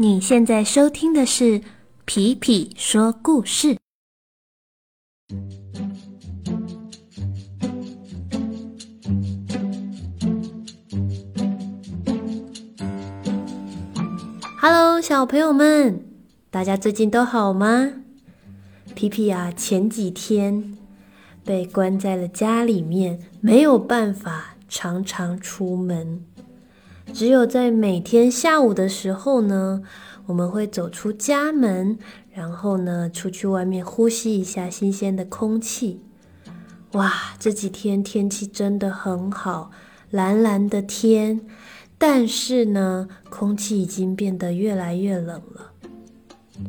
你现在收听的是皮皮说故事。Hello，小朋友们，大家最近都好吗？皮皮啊，前几天被关在了家里面，没有办法常常出门。只有在每天下午的时候呢，我们会走出家门，然后呢，出去外面呼吸一下新鲜的空气。哇，这几天天气真的很好，蓝蓝的天，但是呢，空气已经变得越来越冷了。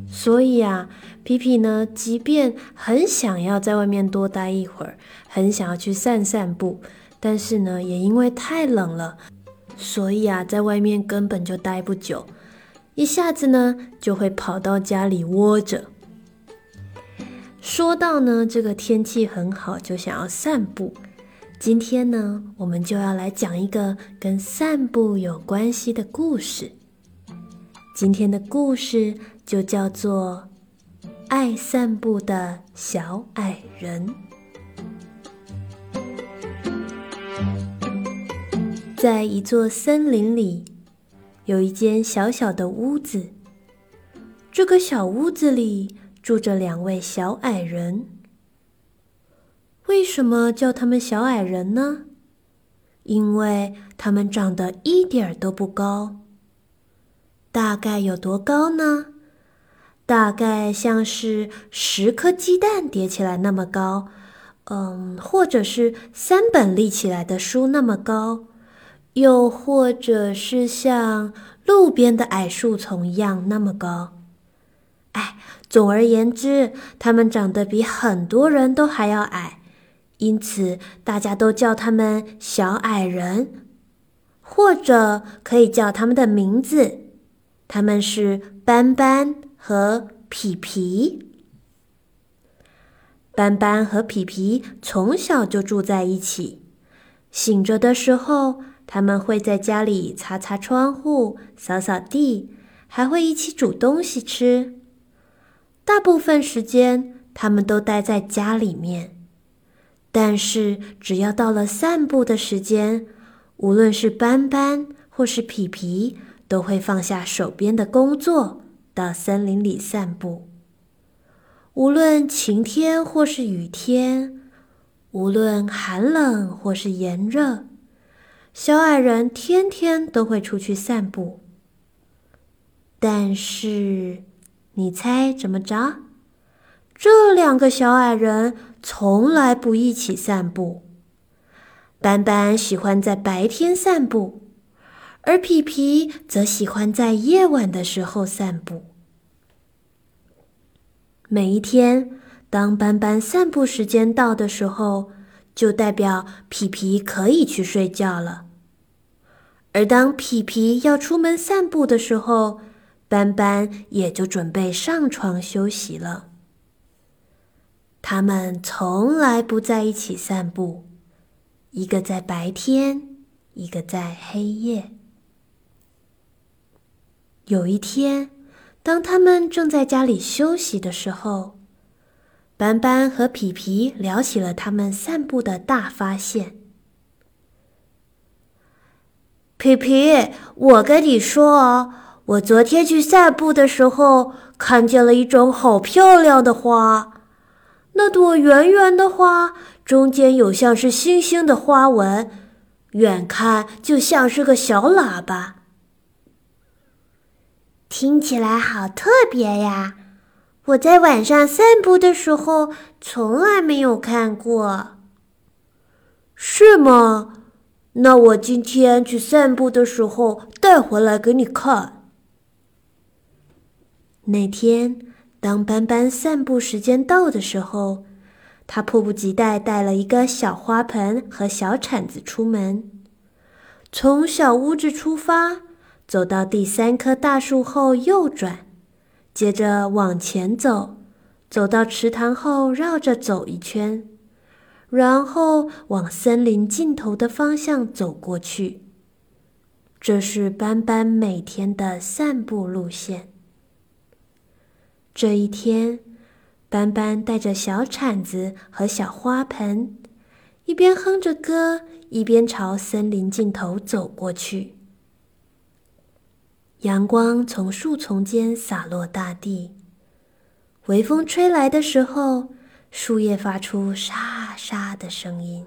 所以啊，皮皮呢，即便很想要在外面多待一会儿，很想要去散散步，但是呢，也因为太冷了。所以啊，在外面根本就待不久，一下子呢就会跑到家里窝着。说到呢，这个天气很好，就想要散步。今天呢，我们就要来讲一个跟散步有关系的故事。今天的故事就叫做《爱散步的小矮人》。在一座森林里，有一间小小的屋子。这个小屋子里住着两位小矮人。为什么叫他们小矮人呢？因为他们长得一点都不高。大概有多高呢？大概像是十颗鸡蛋叠起来那么高，嗯，或者是三本立起来的书那么高。又或者是像路边的矮树丛一样那么高，哎，总而言之，他们长得比很多人都还要矮，因此大家都叫他们小矮人，或者可以叫他们的名字，他们是斑斑和皮皮。斑斑和皮皮从小就住在一起，醒着的时候。他们会在家里擦擦窗户、扫扫地，还会一起煮东西吃。大部分时间，他们都待在家里面。但是，只要到了散步的时间，无论是斑斑或是皮皮，都会放下手边的工作，到森林里散步。无论晴天或是雨天，无论寒冷或是炎热。小矮人天天都会出去散步，但是你猜怎么着？这两个小矮人从来不一起散步。斑斑喜欢在白天散步，而皮皮则喜欢在夜晚的时候散步。每一天，当斑斑散步时间到的时候，就代表皮皮可以去睡觉了，而当皮皮要出门散步的时候，斑斑也就准备上床休息了。他们从来不在一起散步，一个在白天，一个在黑夜。有一天，当他们正在家里休息的时候。斑斑和皮皮聊起了他们散步的大发现。皮皮，我跟你说哦，我昨天去散步的时候，看见了一种好漂亮的花。那朵圆圆的花中间有像是星星的花纹，远看就像是个小喇叭。听起来好特别呀！我在晚上散步的时候从来没有看过，是吗？那我今天去散步的时候带回来给你看。那天，当斑斑散步时间到的时候，他迫不及待带了一个小花盆和小铲子出门，从小屋子出发，走到第三棵大树后右转。接着往前走，走到池塘后绕着走一圈，然后往森林尽头的方向走过去。这是斑斑每天的散步路线。这一天，斑斑带着小铲子和小花盆，一边哼着歌，一边朝森林尽头走过去。阳光从树丛间洒落大地，微风吹来的时候，树叶发出沙沙的声音。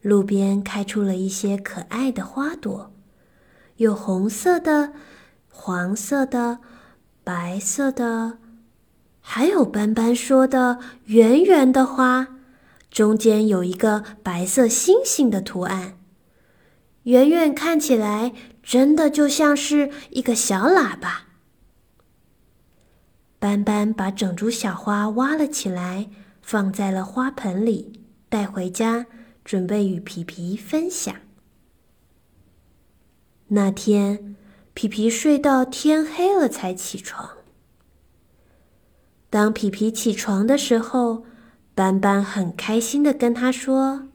路边开出了一些可爱的花朵，有红色的、黄色的、白色的，还有斑斑说的圆圆的花，中间有一个白色星星的图案，远远看起来。真的就像是一个小喇叭。斑斑把整株小花挖了起来，放在了花盆里，带回家，准备与皮皮分享。那天，皮皮睡到天黑了才起床。当皮皮起床的时候，斑斑很开心的跟他说：“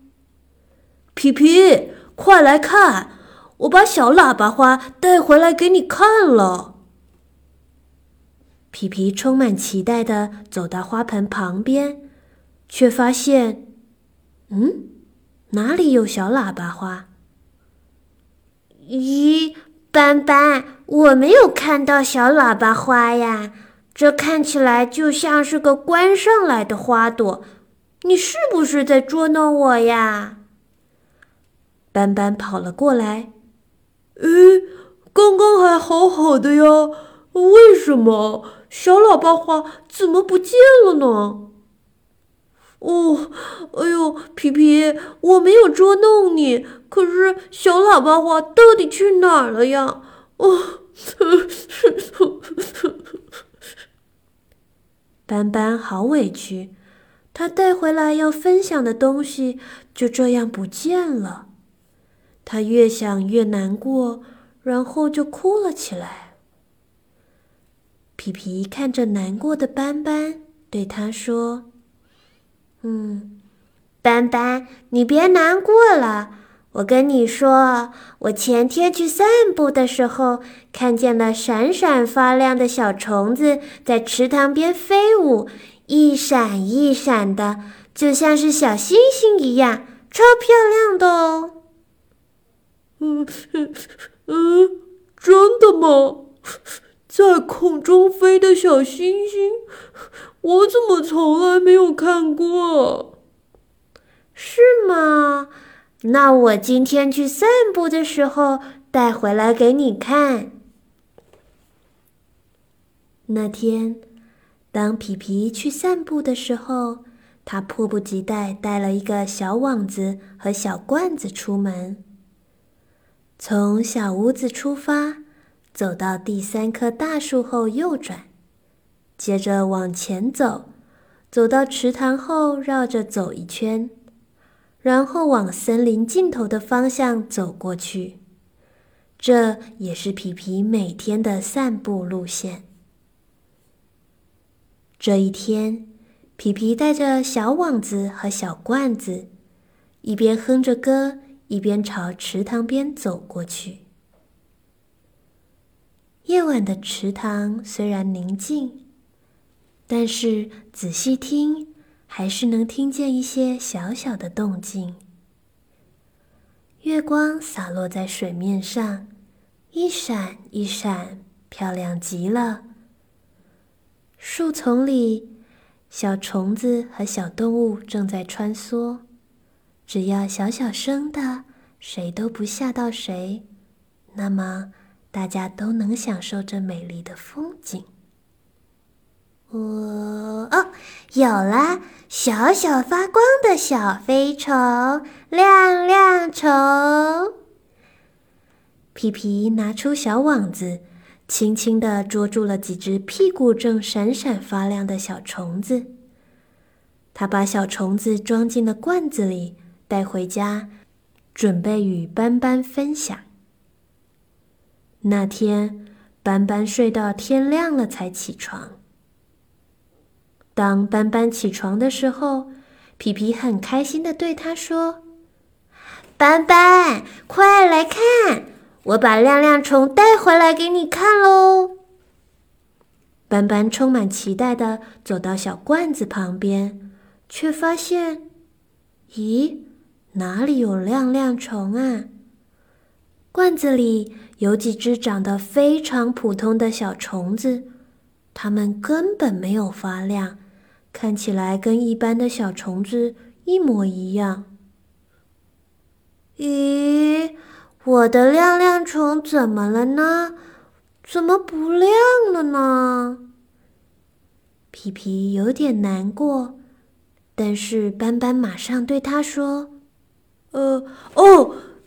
皮皮，快来看！”我把小喇叭花带回来给你看了。皮皮充满期待的走到花盆旁边，却发现，嗯，哪里有小喇叭花？咦，斑斑，我没有看到小喇叭花呀，这看起来就像是个关上来的花朵。你是不是在捉弄我呀？斑斑跑了过来。诶，刚刚还好好的呀，为什么小喇叭花怎么不见了呢？哦，哎呦，皮皮，我没有捉弄你，可是小喇叭花到底去哪儿了呀？哦，斑斑好委屈，他带回来要分享的东西就这样不见了。他越想越难过，然后就哭了起来。皮皮看着难过的斑斑，对他说：“嗯，斑斑，你别难过了。我跟你说，我前天去散步的时候，看见了闪闪发亮的小虫子在池塘边飞舞，一闪一闪的，就像是小星星一样，超漂亮的哦。”嗯 嗯，真的吗？在空中飞的小星星，我怎么从来没有看过？是吗？那我今天去散步的时候带回来给你看。那天，当皮皮去散步的时候，他迫不及待带了一个小网子和小罐子出门。从小屋子出发，走到第三棵大树后右转，接着往前走，走到池塘后绕着走一圈，然后往森林尽头的方向走过去。这也是皮皮每天的散步路线。这一天，皮皮带着小网子和小罐子，一边哼着歌。一边朝池塘边走过去。夜晚的池塘虽然宁静，但是仔细听，还是能听见一些小小的动静。月光洒落在水面上，一闪一闪，漂亮极了。树丛里，小虫子和小动物正在穿梭。只要小小声的，谁都不吓到谁，那么大家都能享受这美丽的风景。我哦，有了！小小发光的小飞虫，亮亮虫。皮皮拿出小网子，轻轻的捉住了几只屁股正闪闪发亮的小虫子。他把小虫子装进了罐子里。带回家，准备与斑斑分享。那天，斑斑睡到天亮了才起床。当斑斑起床的时候，皮皮很开心的对他说：“斑斑，快来看，我把亮亮虫带回来给你看喽。斑斑充满期待的走到小罐子旁边，却发现，咦，哪里有亮亮虫啊？罐子里有几只长得非常普通的小虫子，它们根本没有发亮，看起来跟一般的小虫子一模一样。咦？我的亮亮虫怎么了呢？怎么不亮了呢？皮皮有点难过，但是斑斑马上对他说：“呃，哦，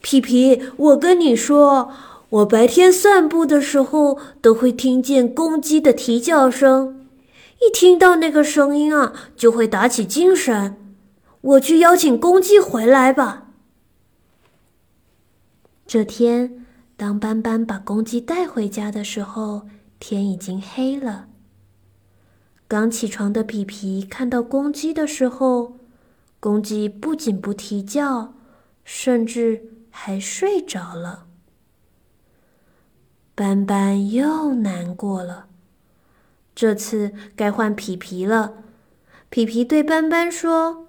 皮皮，我跟你说，我白天散步的时候都会听见公鸡的啼叫声，一听到那个声音啊，就会打起精神。我去邀请公鸡回来吧。”这天，当斑斑把公鸡带回家的时候，天已经黑了。刚起床的皮皮看到公鸡的时候，公鸡不仅不啼叫，甚至还睡着了。斑斑又难过了，这次该换皮皮了。皮皮对斑斑说：“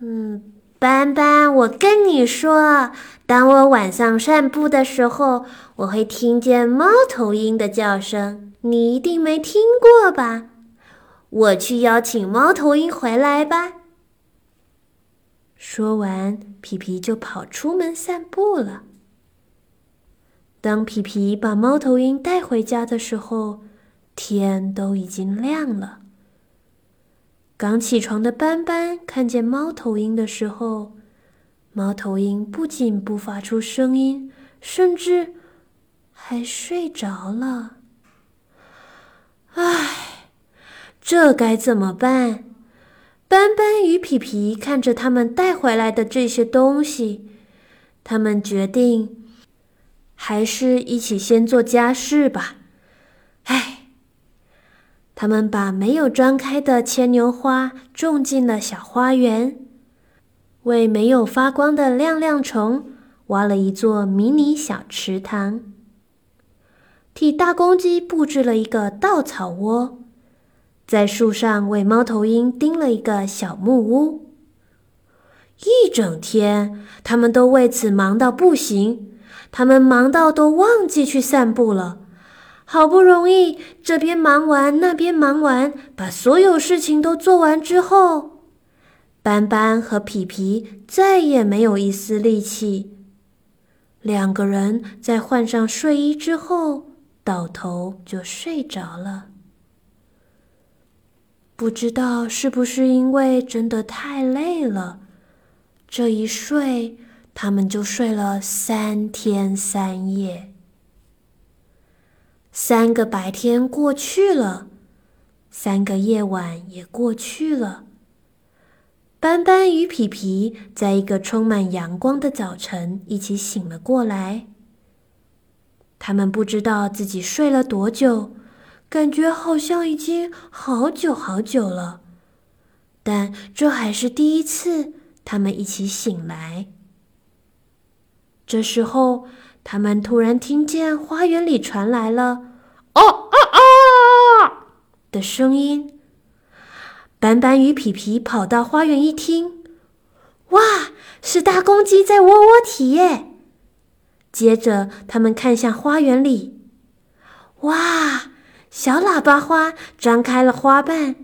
嗯。”斑斑，我跟你说，当我晚上散步的时候，我会听见猫头鹰的叫声，你一定没听过吧？我去邀请猫头鹰回来吧。说完，皮皮就跑出门散步了。当皮皮把猫头鹰带回家的时候，天都已经亮了。刚起床的斑斑看见猫头鹰的时候，猫头鹰不仅不发出声音，甚至还睡着了。唉，这该怎么办？斑斑与皮皮看着他们带回来的这些东西，他们决定还是一起先做家事吧。唉。他们把没有张开的牵牛花种进了小花园，为没有发光的亮亮虫挖了一座迷你小池塘，替大公鸡布置了一个稻草窝，在树上为猫头鹰钉了一个小木屋。一整天，他们都为此忙到不行，他们忙到都忘记去散步了。好不容易这边忙完，那边忙完，把所有事情都做完之后，斑斑和皮皮再也没有一丝力气。两个人在换上睡衣之后，倒头就睡着了。不知道是不是因为真的太累了，这一睡，他们就睡了三天三夜。三个白天过去了，三个夜晚也过去了。斑斑与皮皮在一个充满阳光的早晨一起醒了过来。他们不知道自己睡了多久，感觉好像已经好久好久了。但这还是第一次他们一起醒来。这时候，他们突然听见花园里传来了。哦哦哦！的声音。斑斑与皮皮跑到花园一听，哇，是大公鸡在窝窝啼耶！接着，他们看向花园里，哇，小喇叭花张开了花瓣，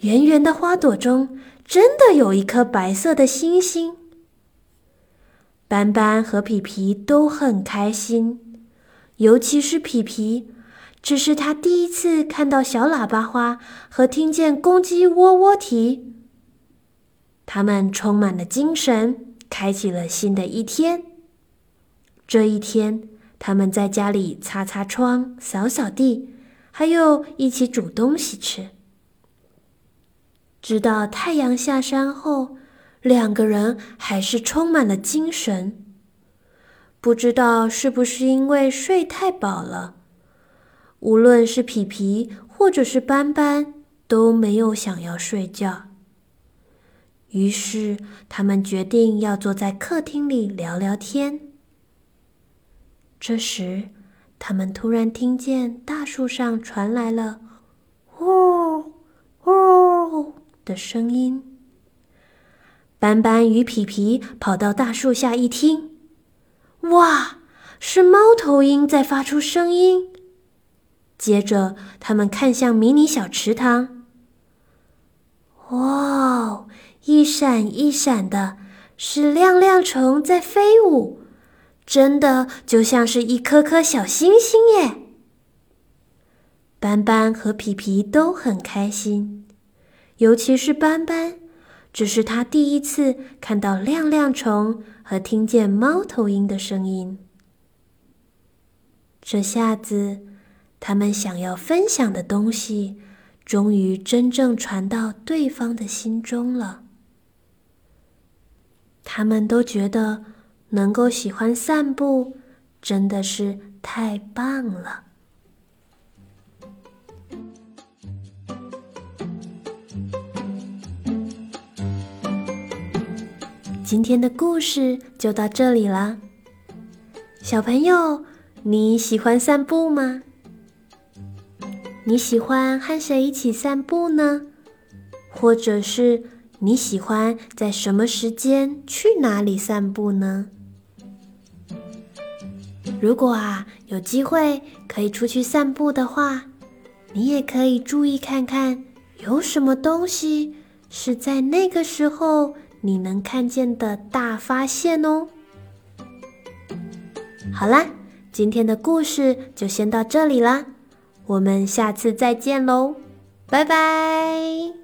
圆圆的花朵中真的有一颗白色的星星。斑斑和皮皮都很开心，尤其是皮皮。这是他第一次看到小喇叭花和听见公鸡喔喔啼，他们充满了精神，开启了新的一天。这一天，他们在家里擦擦窗、扫扫地，还有一起煮东西吃。直到太阳下山后，两个人还是充满了精神。不知道是不是因为睡太饱了。无论是皮皮或者是斑斑，都没有想要睡觉。于是，他们决定要坐在客厅里聊聊天。这时，他们突然听见大树上传来了“呜呜”的声音。斑斑与皮皮跑到大树下一听，哇，是猫头鹰在发出声音。接着，他们看向迷你小池塘，哇，一闪一闪的，是亮亮虫在飞舞。真的就像是一颗颗小星星耶！斑斑和皮皮都很开心，尤其是斑斑，这是他第一次看到亮亮虫和听见猫头鹰的声音。这下子，他们想要分享的东西，终于真正传到对方的心中了。他们都觉得。能够喜欢散步，真的是太棒了。今天的故事就到这里了，小朋友，你喜欢散步吗？你喜欢和谁一起散步呢？或者是你喜欢在什么时间去哪里散步呢？如果啊有机会可以出去散步的话，你也可以注意看看有什么东西是在那个时候你能看见的大发现哦。好啦，今天的故事就先到这里啦，我们下次再见喽，拜拜。